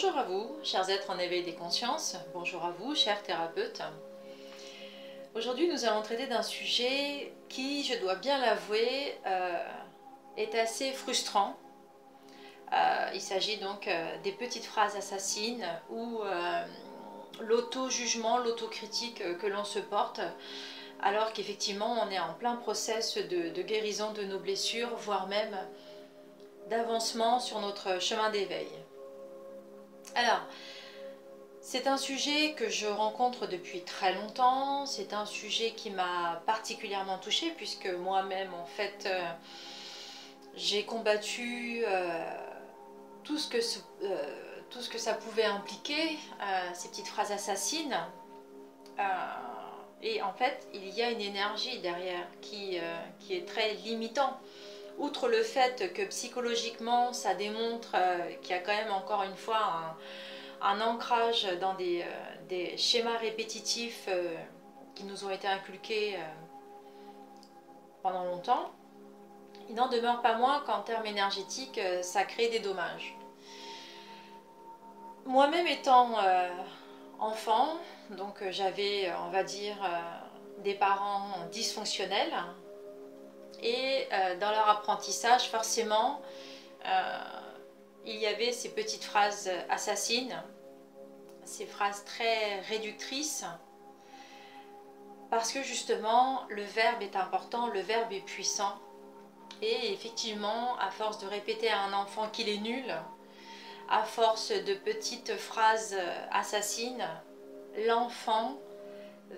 Bonjour à vous, chers êtres en éveil des consciences. Bonjour à vous, chers thérapeutes. Aujourd'hui, nous allons traiter d'un sujet qui, je dois bien l'avouer, euh, est assez frustrant. Euh, il s'agit donc euh, des petites phrases assassines ou l'auto-jugement, l'auto-critique que l'on se porte, alors qu'effectivement, on est en plein process de, de guérison de nos blessures, voire même d'avancement sur notre chemin d'éveil. Alors, c'est un sujet que je rencontre depuis très longtemps, c'est un sujet qui m'a particulièrement touchée puisque moi-même en fait euh, j'ai combattu euh, tout, ce que, euh, tout ce que ça pouvait impliquer, ces petites phrases assassines. et en fait, il y a une énergie derrière qui, est très limitant outre le fait que psychologiquement, ça démontre euh, qu'il y a quand même encore une fois un, ancrage dans des, euh, schémas répétitifs euh, qui nous ont été inculqués pendant longtemps, il n'en demeure pas moins qu'en termes énergétiques, ça crée des dommages. Moi-même étant enfant, donc j'avais, on va dire, des parents dysfonctionnels, et euh, dans leur apprentissage, forcément, euh, il y avait ces petites phrases assassines, ces phrases très réductrices, parce que justement, le verbe est important, le verbe est puissant. Et effectivement, à force de répéter à un enfant qu'il est nul, à force de petites phrases assassines, l'enfant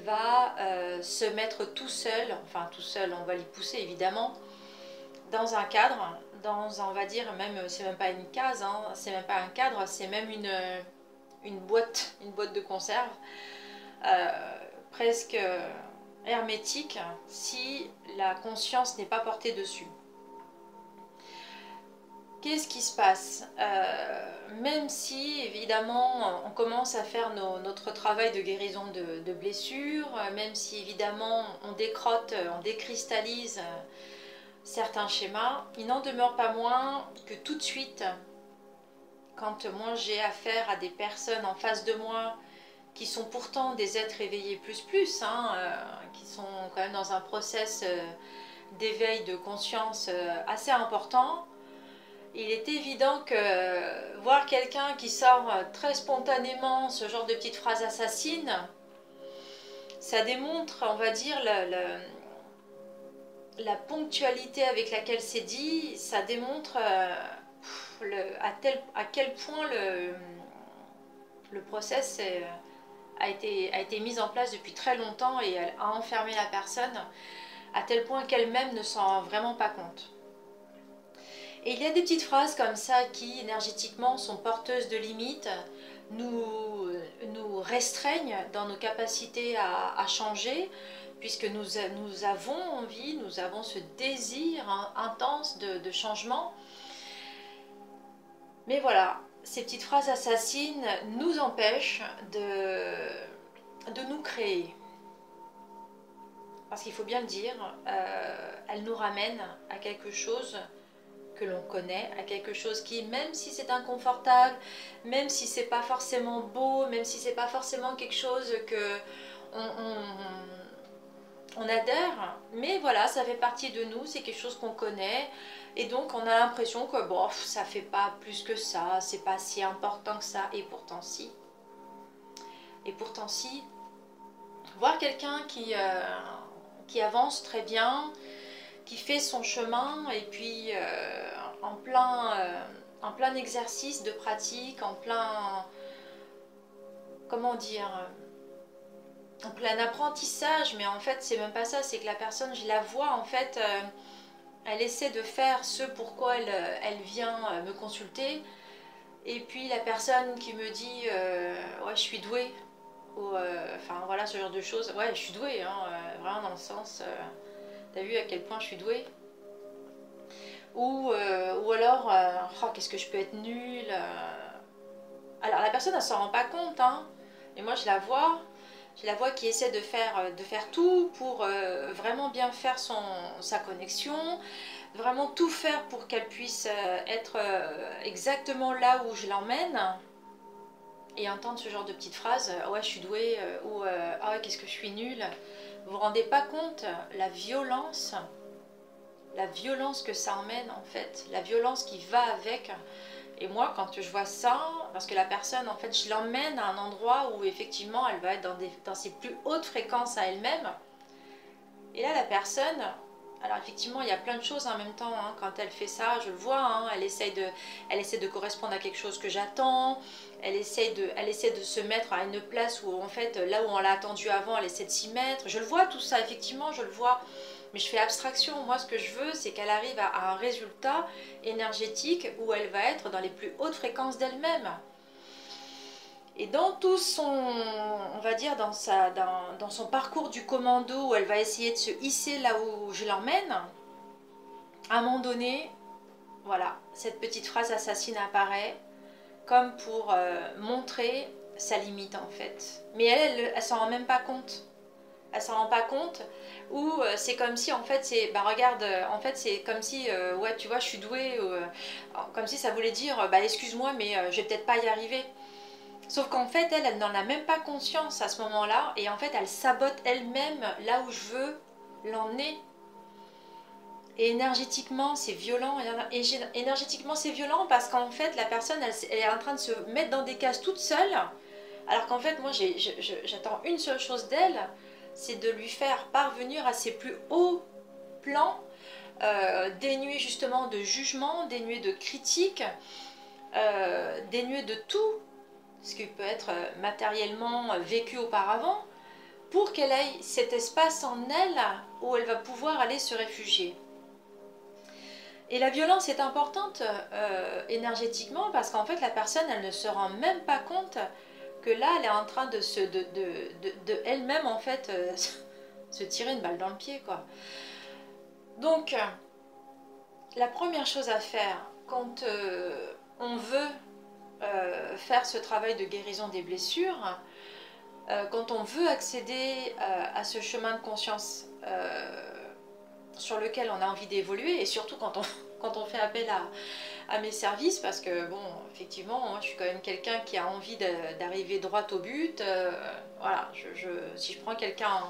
va euh, se mettre tout seul, enfin tout seul, on va l'y pousser évidemment, dans un cadre, dans, on va dire, même, c'est même pas une case, hein, c'est même pas un cadre, c'est même une, une boîte, une boîte de conserve, euh, presque hermétique, si la conscience n'est pas portée dessus. Qu'est-ce qui se passe? Euh, Même si, évidemment, on commence à faire notre travail de guérison de, blessures, même si, évidemment, on décrotte, on décristallise euh, certains schémas, il n'en demeure pas moins que tout de suite, quand moi j'ai affaire à des personnes en face de moi qui sont pourtant des êtres éveillés plus plus, hein, euh, qui sont quand même dans un process d'éveil de conscience assez important, il est évident que voir quelqu'un qui sort très spontanément ce genre de petites phrases assassines, ça démontre, on va dire, la, ponctualité avec laquelle c'est dit, ça démontre euh, à, quel point le, le process a, été, a été mis en place depuis très longtemps et a enfermé la personne à tel point qu'elle-même ne s'en rend vraiment pas compte. Et il y a des petites phrases comme ça qui énergétiquement sont porteuses de limites, nous, nous restreignent dans nos capacités à, changer, puisque nous, nous, avons envie, nous avons ce désir intense de, changement. Mais voilà, ces petites phrases assassines nous empêchent de, de nous créer. Parce qu'il faut bien le dire, euh, elles nous ramènent à quelque chose que l'on connaît, à quelque chose qui, même si c'est inconfortable, même si c'est pas forcément beau, même si c'est pas forcément quelque chose que on, adhère, mais voilà, ça fait partie de nous, c'est quelque chose qu'on connaît, et donc on a l'impression que bon, ça fait pas plus que ça, c'est pas si important que ça, et pourtant si. Et pourtant si. Voir quelqu'un qui, euh, qui avance très bien, qui fait son chemin et puis euh, en, plein, euh, en plein exercice de pratique, en plein, comment dire, euh, en plein apprentissage, mais en fait c'est même pas ça, c'est que la personne, je la vois en fait, elle essaie de faire ce pourquoi elle, elle vient me consulter, et puis la personne qui me dit ouais je suis douée, ou enfin voilà ce genre de choses, ouais je suis douée, hein, vraiment dans le sens T'as vu à quel point je suis douée? Ou, euh, ou alors, euh, oh, qu'est-ce que je peux être nulle euh. Alors la personne, elle s'en rend pas compte, hein. Et moi, je la vois, je la vois qui essaie de faire, de faire tout pour vraiment bien faire son, sa connexion, vraiment tout faire pour qu'elle puisse être exactement là où je l'emmène. et entendre ce genre de petites phrases, ouais je suis douée ou ah qu'est-ce que je suis nulle. Vous vous rendez pas compte la violence, la violence que ça emmène en fait, la violence qui va avec. Et moi, quand je vois ça, parce que la personne, en fait, je l'emmène à un endroit où effectivement, elle va être dans, dans ses plus hautes fréquences à elle-même. Et là, la personne, alors effectivement, il y a plein de choses en même temps. Hein. Quand elle fait ça, je le vois, hein, elle, de, elle essaie de correspondre à quelque chose que j'attends. Elle, essaie de, elle essaie de se mettre à une place où, en fait, là où on l'a attendu avant, elle essaie de s'y mettre. Je le vois tout ça, effectivement, je le vois. Mais je fais abstraction. Moi, ce que je veux, c'est qu'elle arrive à un résultat énergétique où elle va être dans les plus hautes fréquences d'elle-même. Et dans tout son, on va dire, dans, sa, dans, son parcours du commando, où elle va essayer de se hisser là où je l'emmène, à un moment donné, voilà, cette petite phrase assassine apparaît comme pour euh, montrer sa limite en fait. Mais elle, elle, elle s'en rend même pas compte. Elle s'en rend pas compte. Ou euh, c'est comme si en fait c'est, bah regarde, euh, en fait c'est comme si, ouais tu vois, je suis douée, comme si ça voulait dire, bah excuse-moi mais je vais peut-être pas y arriver. Sauf qu'en fait, elle, n'en a même pas conscience à ce moment-là. Et en fait, elle sabote elle-même là où je veux l'emmener. Et énergétiquement, c'est violent. Et énergétiquement, c'est violent parce qu'en fait, la personne, elle, est en train de se mettre dans des cases toute seule. Alors qu'en fait, moi, j'attends une seule chose d'elle, c'est de lui faire parvenir à ses plus hauts plans, euh, dénués justement de jugement, dénués de critique, euh, dénués de tout ce qui peut être euh, matériellement euh, vécu auparavant, pour qu'elle ait cet espace en elle où elle va pouvoir aller se réfugier. Et la violence est importante euh, énergétiquement parce qu'en fait la personne elle ne se rend même pas compte que là elle est en train de se de, de, elle-même en fait se tirer une balle dans le pied quoi. Donc la première chose à faire quand on veut euh, faire ce travail de guérison des blessures, euh, quand on veut accéder euh, à ce chemin de conscience sur lequel on a envie d'évoluer, et surtout quand on, quand on fait appel à, à, mes services, parce que, bon, effectivement, moi, je suis quand même quelqu'un qui a envie d'arriver droit au but. voilà, je, si je prends quelqu'un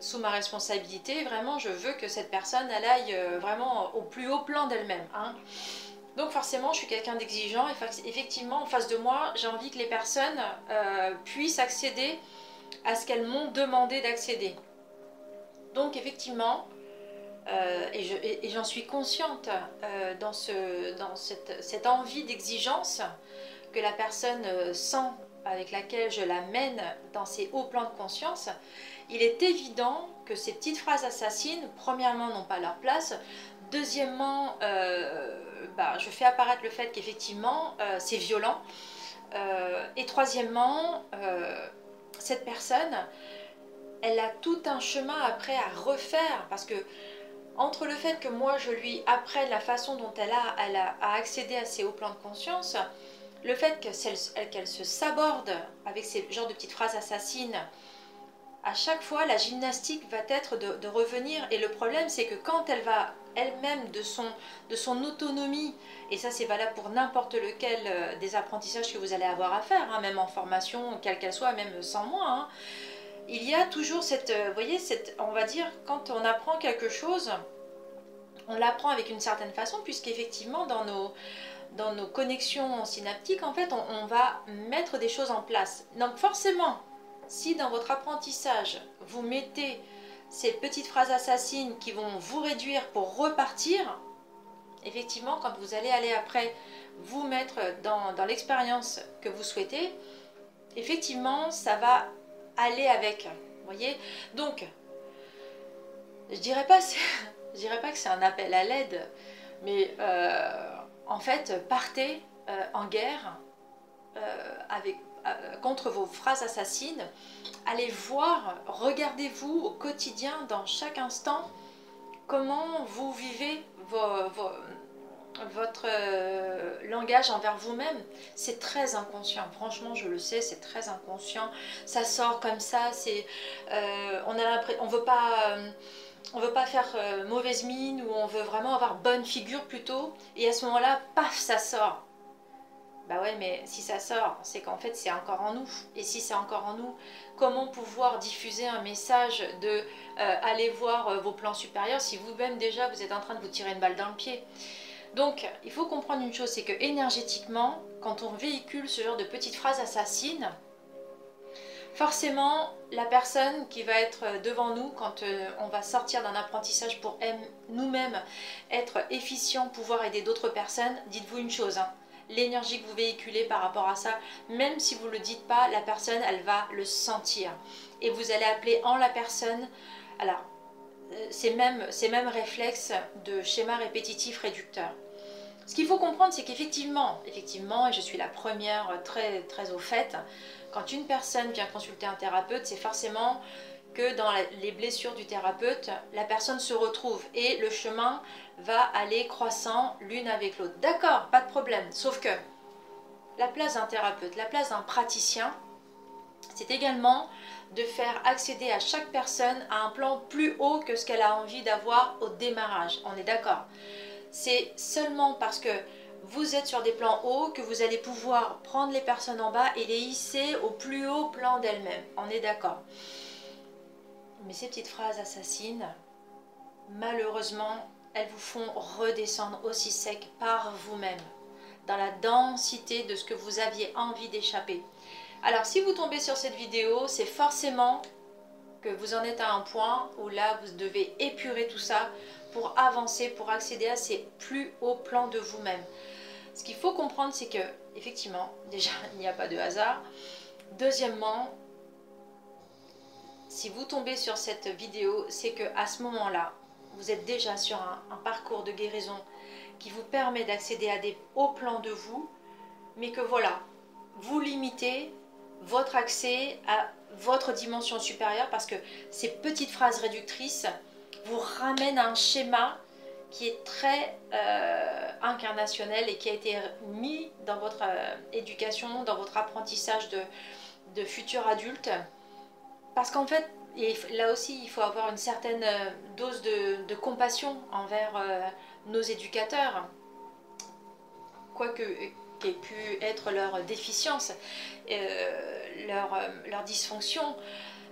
sous ma responsabilité, vraiment, je veux que cette personne, elle aille vraiment au plus haut plan d'elle-même. Hein. Donc forcément, je suis quelqu'un d'exigeant et effectivement, en face de moi, j'ai envie que les personnes euh, puissent accéder à ce qu'elles m'ont demandé d'accéder. Donc effectivement, euh, et j'en suis consciente euh, dans, ce, dans cette, cette envie d'exigence que la personne sent avec laquelle je la mène dans ces hauts plans de conscience, il est évident que ces petites phrases assassines, premièrement, n'ont pas leur place. Deuxièmement, bah, je fais apparaître le fait qu'effectivement euh, c'est violent. Euh, et troisièmement, euh, cette personne, elle a tout un chemin après à refaire parce que entre le fait que moi je lui apprenne la façon dont elle a, elle a, accédé à ces hauts plans de conscience, le fait qu'elle se saborde avec ces genres de petites phrases assassines, à chaque fois la gymnastique va être de, revenir et le problème c'est que quand elle va elle-même de son, de son autonomie, et ça c'est valable pour n'importe lequel euh, des apprentissages que vous allez avoir à faire, hein, même en formation, quelle qu'elle soit, même sans moi, hein, il y a toujours cette, euh, voyez, cette, on va dire, quand on apprend quelque chose, on l'apprend avec une certaine façon, puisqu'effectivement dans nos, dans nos connexions synaptiques, en fait, on va mettre des choses en place. Donc forcément, si dans votre apprentissage, vous mettez ces petites phrases assassines qui vont vous réduire pour repartir, effectivement, quand vous allez aller après vous mettre dans, l'expérience que vous souhaitez, effectivement, ça va aller avec. Voyez Donc, je dirais pas, dirais pas que c'est un appel à l'aide, mais euh, en fait, partez euh, en guerre euh, avec, contre vos phrases assassines allez voir, regardez-vous au quotidien, dans chaque instant, comment vous vivez votre euh, langage envers vous-même. C'est très inconscient, franchement je le sais, c'est très inconscient. Ça sort comme ça, c'est, euh, on a on veut pas... Euh, veut pas faire mauvaise mine ou on veut vraiment avoir bonne figure plutôt et à ce moment-là, paf, ça sort. Bah ouais, mais si ça sort, c'est qu'en fait c'est encore en nous. Et si c'est encore en nous, comment pouvoir diffuser un message de euh, voir euh, vos plans supérieurs si vous-même déjà vous êtes en train de vous tirer une balle dans le pied? Donc il faut comprendre une chose, c'est que énergétiquement, quand on véhicule ce genre de petites phrases assassines, forcément la personne qui va être devant nous quand euh, on va sortir d'un apprentissage pour nous-mêmes être efficient, pouvoir aider d'autres personnes, dites-vous une chose. Hein, l'énergie que vous véhiculez par rapport à ça, même si vous ne le dites pas, la personne, elle va le sentir. Et vous allez appeler en la personne, alors, euh, ces mêmes, réflexes de schéma répétitif réducteur. Ce qu'il faut comprendre, c'est qu'effectivement, effectivement, et je suis la première très, très au fait, quand une personne vient consulter un thérapeute, c'est forcément que dans les blessures du thérapeute, la personne se retrouve et le chemin va aller croissant l'une avec l'autre. D'accord, pas de problème. Sauf que la place d'un thérapeute, la place d'un praticien, c'est également de faire accéder à chaque personne à un plan plus haut que ce qu'elle a envie d'avoir au démarrage. On est d'accord. C'est seulement parce que vous êtes sur des plans hauts que vous allez pouvoir prendre les personnes en bas et les hisser au plus haut plan d'elles-mêmes. On est d'accord. Mais ces petites phrases assassines, malheureusement, elles vous font redescendre aussi sec par vous-même, dans la densité de ce que vous aviez envie d'échapper. Alors si vous tombez sur cette vidéo, c'est forcément que vous en êtes à un point où là, vous devez épurer tout ça pour avancer, pour accéder à ces plus hauts plans de vous-même. Ce qu'il faut comprendre, c'est que, effectivement, déjà, il n'y a pas de hasard. Deuxièmement, si vous tombez sur cette vidéo, c'est que à ce moment-là, vous êtes déjà sur un, parcours de guérison qui vous permet d'accéder à des hauts plans de vous, mais que voilà, vous limitez votre accès à votre dimension supérieure parce que ces petites phrases réductrices vous ramènent à un schéma qui est très euh, incarnationnel et qui a été mis dans votre euh, éducation, dans votre apprentissage de, de futur adulte. Parce qu'en fait, là aussi, il faut avoir une certaine euh, dose de, compassion envers euh, nos éducateurs, quoi que qu'ait pu être leur déficience, euh, leur, leur dysfonction.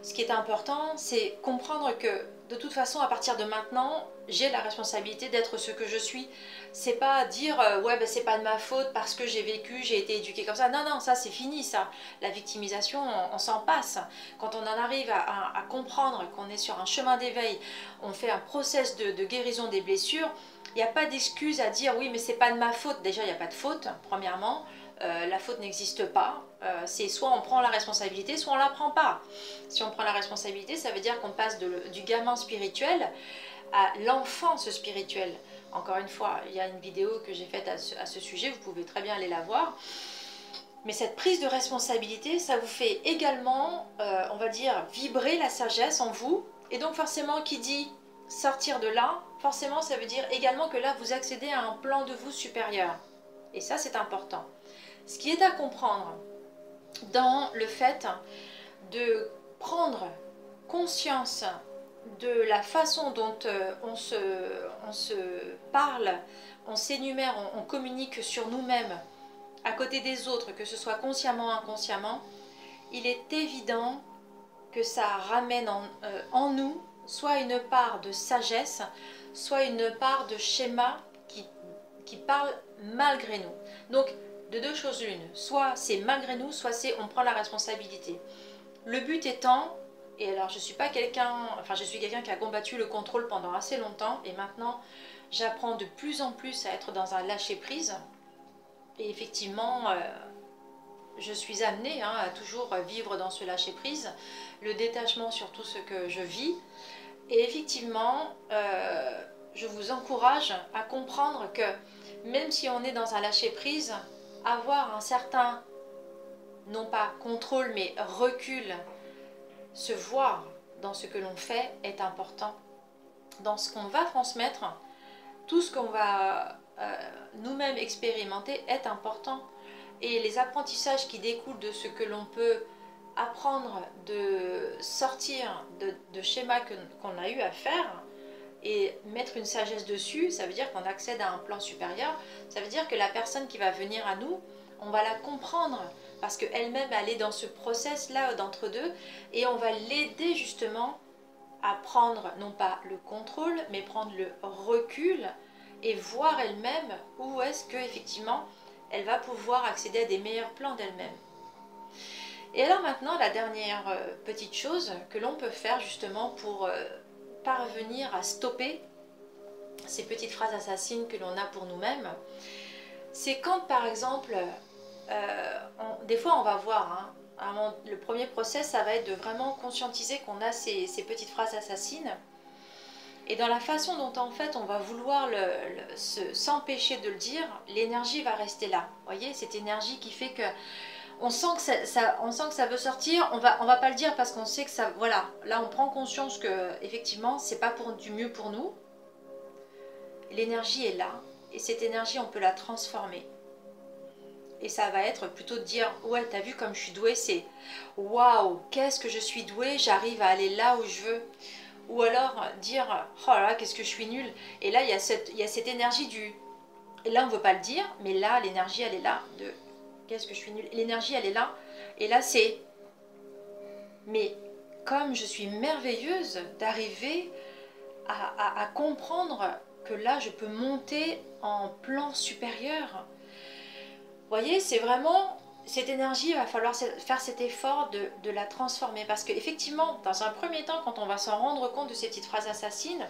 Ce qui est important, c'est comprendre que de toute façon, à partir de maintenant, j'ai la responsabilité d'être ce que je suis. C'est pas dire euh, ouais ben c'est pas de ma faute parce que j'ai vécu, j'ai été éduquée comme ça. Non non, ça c'est fini ça. La victimisation, on, s'en passe. Quand on en arrive à, comprendre qu'on est sur un chemin d'éveil, on fait un process de, guérison des blessures. Il n'y a pas d'excuse à dire oui mais c'est pas de ma faute. Déjà il n'y a pas de faute premièrement. Euh, la faute n'existe pas. Euh, c'est soit on prend la responsabilité, soit on la prend pas. Si on prend la responsabilité, ça veut dire qu'on passe du gamin spirituel à l'enfance spirituelle. Encore une fois, il y a une vidéo que j'ai faite à ce, sujet, vous pouvez très bien aller la voir. Mais cette prise de responsabilité, ça vous fait également, euh, on va dire, vibrer la sagesse en vous. Et donc forcément, qui dit sortir de là, forcément, ça veut dire également que là, vous accédez à un plan de vous supérieur. Et ça, c'est important. Ce qui est à comprendre dans le fait de prendre conscience de la façon dont euh, on, se, on, se, parle, on s'énumère, on, communique sur nous-mêmes à côté des autres, que ce soit consciemment ou inconsciemment, il est évident que ça ramène en, euh, en, nous soit une part de sagesse, soit une part de schéma qui, qui parle malgré nous. Donc, de deux choses l'une, soit c'est malgré nous, soit c'est on prend la responsabilité. Le but étant et alors, je suis pas quelqu'un, enfin, je suis quelqu'un qui a combattu le contrôle pendant assez longtemps, et maintenant, j'apprends de plus en plus à être dans un lâcher prise. Et effectivement, euh, je suis amenée hein, à toujours vivre dans ce lâcher prise, le détachement sur tout ce que je vis. Et effectivement, euh, je vous encourage à comprendre que même si on est dans un lâcher prise, avoir un certain, non pas contrôle, mais recul se voir dans ce que l'on fait est important. Dans ce qu'on va transmettre, tout ce qu'on va euh, nous-mêmes expérimenter est important. Et les apprentissages qui découlent de ce que l'on peut apprendre de sortir de, schémas qu'on a eu à faire et mettre une sagesse dessus, ça veut dire qu'on accède à un plan supérieur. Ça veut dire que la personne qui va venir à nous on va la comprendre parce qu'elle-même elle est dans ce process là d'entre deux et on va l'aider justement à prendre non pas le contrôle mais prendre le recul et voir elle-même où est-ce que effectivement elle va pouvoir accéder à des meilleurs plans d'elle-même. Et alors maintenant la dernière euh, petite chose que l'on peut faire justement pour euh, parvenir à stopper ces petites phrases assassines que l'on a pour nous-mêmes, c'est quand par exemple, euh, des fois on va voir, hein, le premier process ça va être de vraiment conscientiser qu'on a ces, petites phrases assassines. Et dans la façon dont en fait on va vouloir s'empêcher de le dire, l'énergie va rester là. Voyez, cette énergie qui fait que on sent que ça, veut sortir, on va, va pas le dire parce qu'on sait que ça, voilà, là on prend conscience que effectivement c'est pas du mieux pour nous. L'énergie est là et cette énergie on peut la transformer. Et ça va être plutôt de dire ouais t'as vu comme je suis douée, c'est waouh qu'est-ce que je suis douée, j'arrive à aller là où je veux. Ou alors dire oh là qu'est-ce que je suis nulle. Et là il y a cette, il y a cette énergie du et là on veut pas le dire, mais là l'énergie elle est là de qu'est-ce que je suis nulle. L'énergie, elle est là. Et là, c'est. Mais comme je suis merveilleuse d'arriver à, comprendre que là, je peux monter en plan supérieur. Vous voyez, c'est vraiment cette énergie, il va falloir faire cet effort de, de la transformer. Parce qu'effectivement, dans un premier temps, quand on va s'en rendre compte de ces petites phrases assassines,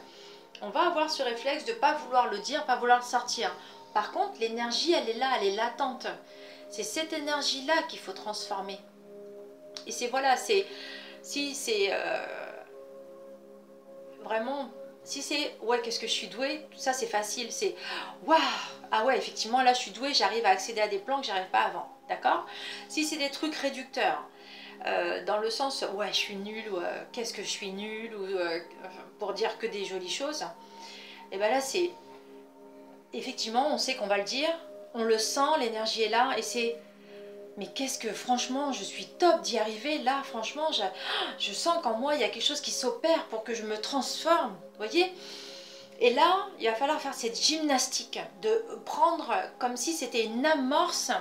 on va avoir ce réflexe de ne pas vouloir le dire, pas vouloir le sortir. Par contre, l'énergie, elle est là, elle est latente. C'est cette énergie-là qu'il faut transformer. Et c'est voilà, c'est si c'est euh, vraiment, si c'est ouais, qu'est-ce que je suis douée, ça c'est facile, c'est waouh, ah ouais, effectivement là je suis douée, j'arrive à accéder à des plans que j'arrive pas avant, d'accord? Si c'est des trucs réducteurs, euh, dans le sens ouais, je suis nulle, ou euh, qu'est-ce que je suis nulle, ou pour dire que des jolies choses, et ben là c'est effectivement, on sait qu'on va le dire, on le sent, l'énergie est là et c'est mais qu'est-ce que franchement je suis top d'y arriver là franchement je, sens qu'en moi il y a quelque chose qui s'opère pour que je me transforme voyez? Et là il va falloir faire cette gymnastique de prendre comme si c'était une amorce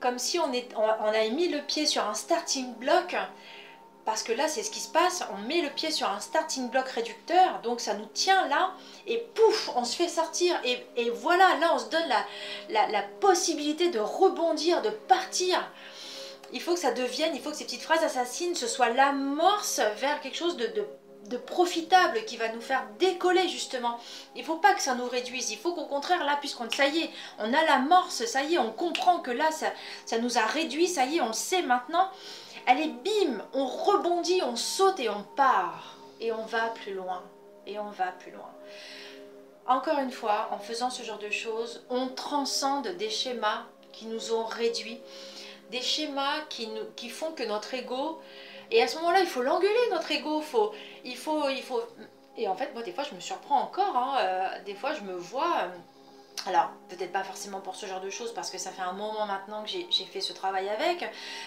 comme si on, est, on a mis le pied sur un starting block parce que là, c'est ce qui se passe, on met le pied sur un starting block réducteur, donc ça nous tient là, et pouf, on se fait sortir. Et, voilà, là, on se donne la, possibilité de rebondir, de partir. Il faut que ça devienne, il faut que ces petites phrases assassines, ce soit l'amorce vers quelque chose de, profitable qui va nous faire décoller justement. Il ne faut pas que ça nous réduise, il faut qu'au contraire, là, puisqu'on, ça y est, on a l'amorce, ça y est, on comprend que là, ça, ça nous a réduit, ça y est, on sait maintenant Allez, bim, on rebondit, on saute et on part. Et on va plus loin. Et on va plus loin. Encore une fois, en faisant ce genre de choses, on transcende des schémas qui nous ont réduits, des schémas qui, nous, qui font que notre ego, et à ce moment-là, il faut l'engueuler, notre ego, faut, il faut, il faut, et en fait, moi, des fois, je me surprends encore, hein, euh, des fois, je me vois, euh, alors, peut-être pas forcément pour ce genre de choses, parce que ça fait un moment maintenant que j'ai fait ce travail avec,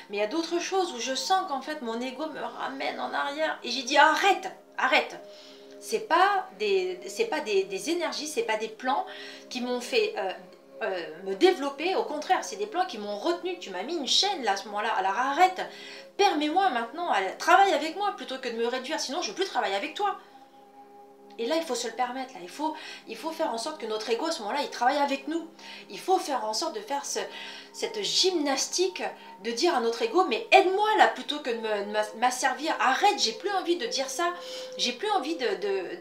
mais il y a d'autres choses où je sens qu'en fait mon ego me ramène en arrière et j'ai dit arrête, arrête. C'est pas des, pas des, énergies, c'est pas des plans qui m'ont fait euh, euh, me développer, au contraire, c'est des plans qui m'ont retenu. Tu m'as mis une chaîne là à ce moment-là, alors arrête, permets-moi maintenant, travaille avec moi plutôt que de me réduire, sinon je veux plus travailler avec toi. Et là, il faut se le permettre. Là. Il, faut, il faut faire en sorte que notre ego, à ce moment-là, il travaille avec nous. Il faut faire en sorte de faire cette gymnastique, de dire à notre ego, mais aide-moi là, plutôt que de m'asservir. Arrête, j'ai plus envie de dire ça. J'ai plus envie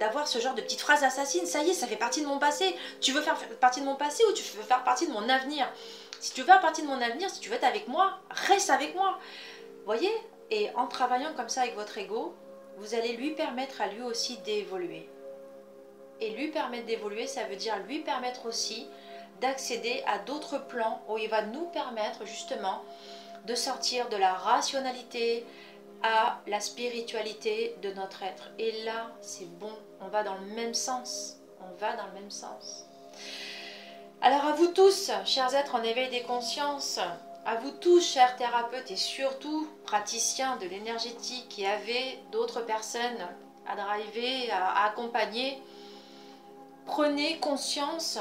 d'avoir ce genre de petites phrases assassines. Ça y est, ça fait partie de mon passé. Tu veux faire partie de mon passé ou tu veux faire partie de mon avenir? Si tu veux faire partie de mon avenir, si tu veux être avec moi, reste avec moi. Voyez? Et en travaillant comme ça avec votre ego, vous allez lui permettre à lui aussi d'évoluer. Et lui permettre d'évoluer, ça veut dire lui permettre aussi d'accéder à d'autres plans où il va nous permettre justement de sortir de la rationalité à la spiritualité de notre être. Et là, c'est bon, on va dans le même sens. On va dans le même sens. Alors à vous tous, chers êtres en éveil des consciences, à vous tous, chers thérapeutes et surtout praticiens de l'énergétique qui avaient d'autres personnes à driver, à accompagner, prenez conscience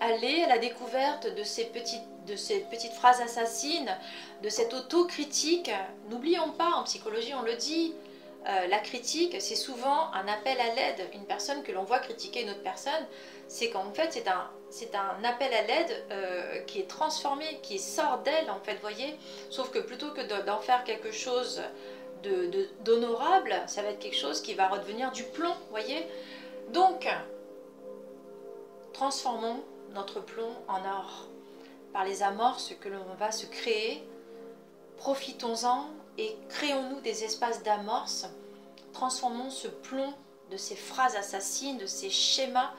aller à la découverte de ces petites, de ces petites phrases assassines, de cette autocritique. N'oublions pas, en psychologie on le dit, euh, la critique, c'est souvent un appel à l'aide. Une personne que l'on voit critiquer une autre personne, c'est qu'en fait, c'est un, c'est un appel à l'aide euh, qui est transformé, qui sort d'elle, en fait, voyez. Sauf que plutôt que d'en faire quelque chose de, d'honorable, ça va être quelque chose qui va redevenir du plomb, voyez. Donc, transformons notre plomb en or par les amorces que l'on va se créer. Profitons-en et créons-nous des espaces d'amorce. Transformons ce plomb de ces phrases assassines, de ces schémas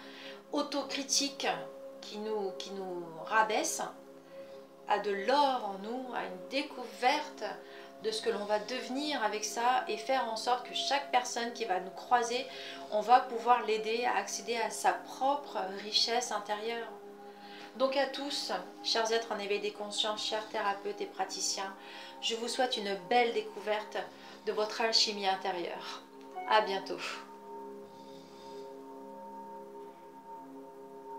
autocritiques qui nous, qui nous rabaissent, à de l'or en nous, à une découverte de ce que l'on va devenir avec ça et faire en sorte que chaque personne qui va nous croiser, on va pouvoir l'aider à accéder à sa propre richesse intérieure. Donc à tous, chers êtres en éveil des consciences, chers thérapeutes et praticiens, je vous souhaite une belle découverte de votre alchimie intérieure. À bientôt.